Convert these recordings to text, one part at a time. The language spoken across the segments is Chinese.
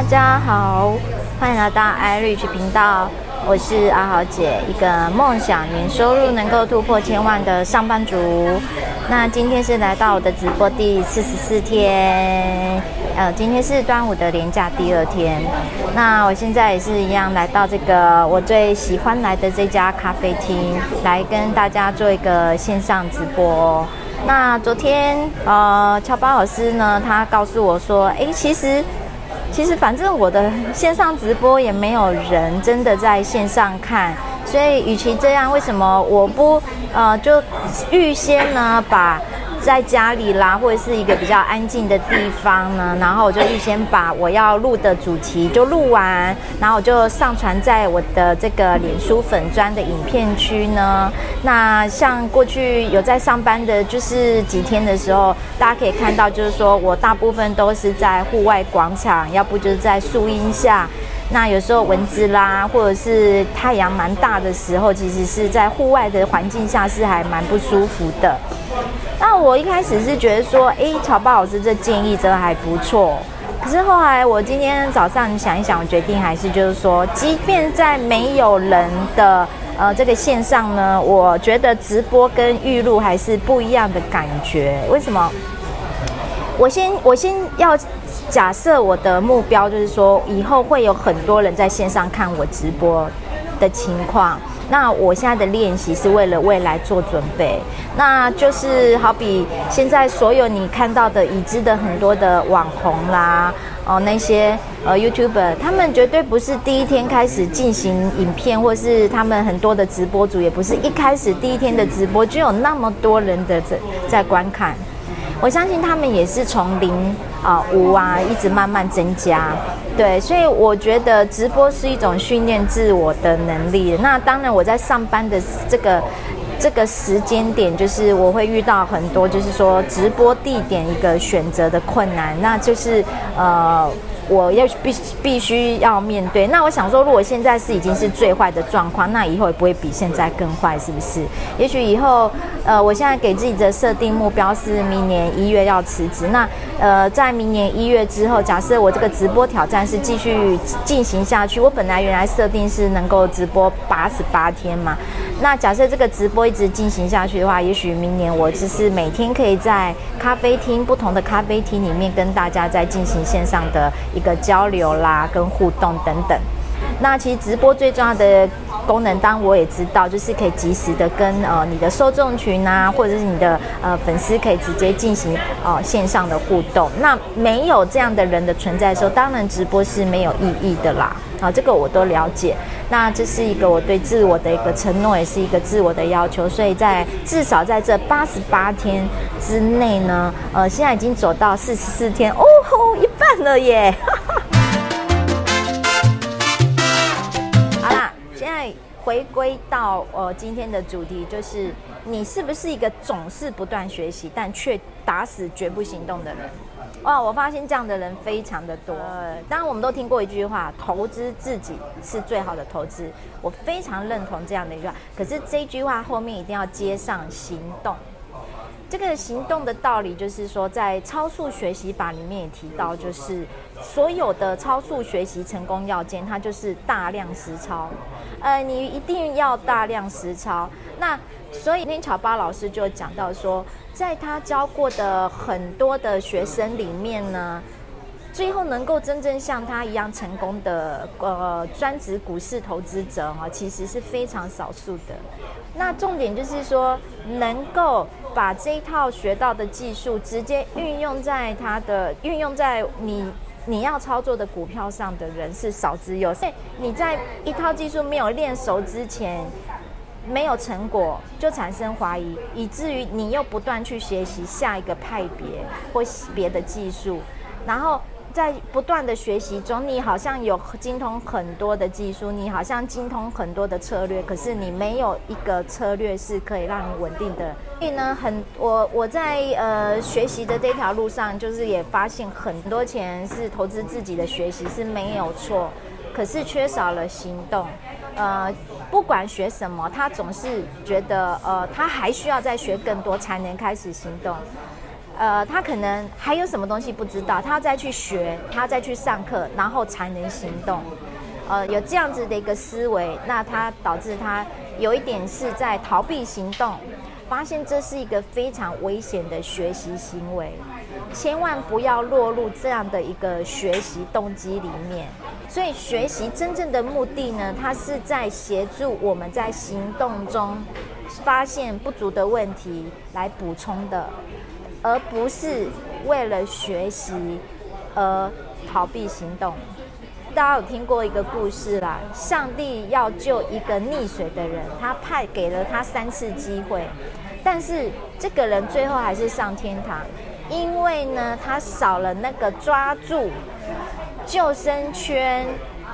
大家好，欢迎来到 iRich 频道，我是阿豪姐，一个梦想年收入能够突破千万的上班族。那今天是来到我的直播第四十四天，呃，今天是端午的连假第二天。那我现在也是一样来到这个我最喜欢来的这家咖啡厅，来跟大家做一个线上直播。那昨天，呃，乔巴老师呢，他告诉我说，哎，其实，其实反正我的线上直播也没有人真的在线上看，所以与其这样，为什么我不，呃，就预先呢把。在家里啦，或者是一个比较安静的地方呢，然后我就预先把我要录的主题就录完，然后我就上传在我的这个脸书粉砖的影片区呢。那像过去有在上班的，就是几天的时候，大家可以看到，就是说我大部分都是在户外广场，要不就是在树荫下。那有时候蚊子啦，或者是太阳蛮大的时候，其实是在户外的环境下是还蛮不舒服的。那我一开始是觉得说，诶，乔巴老师这建议真的还不错。可是后来我今天早上想一想，我决定还是就是说，即便在没有人的呃这个线上呢，我觉得直播跟预录还是不一样的感觉。为什么？我先我先要。假设我的目标就是说，以后会有很多人在线上看我直播的情况，那我现在的练习是为了未来做准备。那就是好比现在所有你看到的已知的很多的网红啦，哦那些呃 YouTuber，他们绝对不是第一天开始进行影片，或是他们很多的直播主也不是一开始第一天的直播就有那么多人的在在观看。我相信他们也是从零啊五啊一直慢慢增加，对，所以我觉得直播是一种训练自我的能力。那当然，我在上班的这个这个时间点，就是我会遇到很多，就是说直播地点一个选择的困难，那就是呃。我要必必须要面对。那我想说，如果现在是已经是最坏的状况，那以后也不会比现在更坏，是不是？也许以后，呃，我现在给自己的设定目标是明年一月要辞职。那呃，在明年一月之后，假设我这个直播挑战是继续进行下去，我本来原来设定是能够直播八十八天嘛。那假设这个直播一直进行下去的话，也许明年我只是每天可以在咖啡厅不同的咖啡厅里面跟大家在进行线上的一个交流啦，跟互动等等。那其实直播最重要的功能，当然我也知道，就是可以及时的跟呃你的受众群啊，或者是你的呃粉丝可以直接进行呃线上的互动。那没有这样的人的存在的时候，当然直播是没有意义的啦。啊，这个我都了解。那这是一个我对自我的一个承诺，也是一个自我的要求。所以在至少在这八十八天之内呢，呃，现在已经走到四十四天，哦吼，一半了耶！好啦，现在回归到呃今天的主题，就是你是不是一个总是不断学习，但却打死绝不行动的人？哇，我发现这样的人非常的多。当然我们都听过一句话，投资自己是最好的投资。我非常认同这样的一句话。可是这句话后面一定要接上行动。这个行动的道理就是说，在超速学习法里面也提到，就是所有的超速学习成功要件，它就是大量实操。呃，你一定要大量实操。那所以，林巧巴老师就讲到说。在他教过的很多的学生里面呢，最后能够真正像他一样成功的呃专职股市投资者哈，其实是非常少数的。那重点就是说，能够把这一套学到的技术直接运用在他的运用在你你要操作的股票上的人是少之又少。你在一套技术没有练熟之前。没有成果就产生怀疑，以至于你又不断去学习下一个派别或别的技术，然后在不断的学习中，你好像有精通很多的技术，你好像精通很多的策略，可是你没有一个策略是可以让你稳定的。所以呢，很我我在呃学习的这条路上，就是也发现很多钱是投资自己的学习是没有错，可是缺少了行动，呃。不管学什么，他总是觉得，呃，他还需要再学更多才能开始行动。呃，他可能还有什么东西不知道，他要再去学，他要再去上课，然后才能行动。呃，有这样子的一个思维，那他导致他有一点是在逃避行动，发现这是一个非常危险的学习行为，千万不要落入这样的一个学习动机里面。所以，学习真正的目的呢，它是在协助我们在行动中发现不足的问题来补充的，而不是为了学习而逃避行动。大家有听过一个故事啦，上帝要救一个溺水的人，他派给了他三次机会，但是这个人最后还是上天堂，因为呢，他少了那个抓住救生圈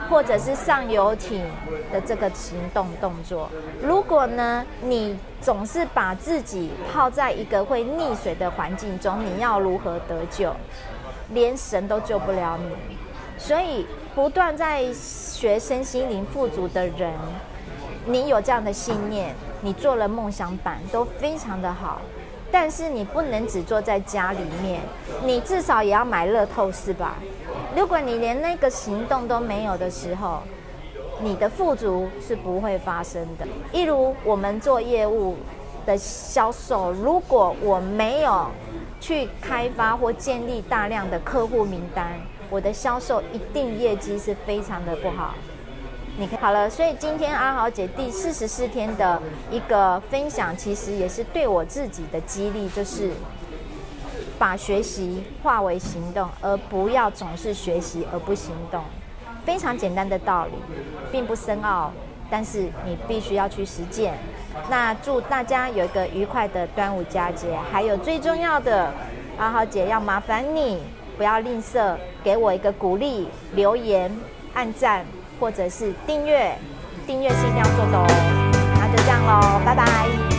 或者是上游艇的这个行动动作。如果呢，你总是把自己泡在一个会溺水的环境中，你要如何得救？连神都救不了你。所以，不断在学身心灵富足的人，你有这样的信念，你做了梦想版都非常的好。但是你不能只坐在家里面，你至少也要买乐透是吧？如果你连那个行动都没有的时候，你的富足是不会发生的。例如我们做业务的销售，如果我没有去开发或建立大量的客户名单，我的销售一定业绩是非常的不好。你看好了，所以今天阿豪姐第四十四天的一个分享，其实也是对我自己的激励，就是把学习化为行动，而不要总是学习而不行动。非常简单的道理，并不深奥，但是你必须要去实践。那祝大家有一个愉快的端午佳节，还有最重要的，阿豪姐要麻烦你不要吝啬，给我一个鼓励，留言、按赞。或者是订阅，订阅是一定要做的哦。那就这样喽，拜拜。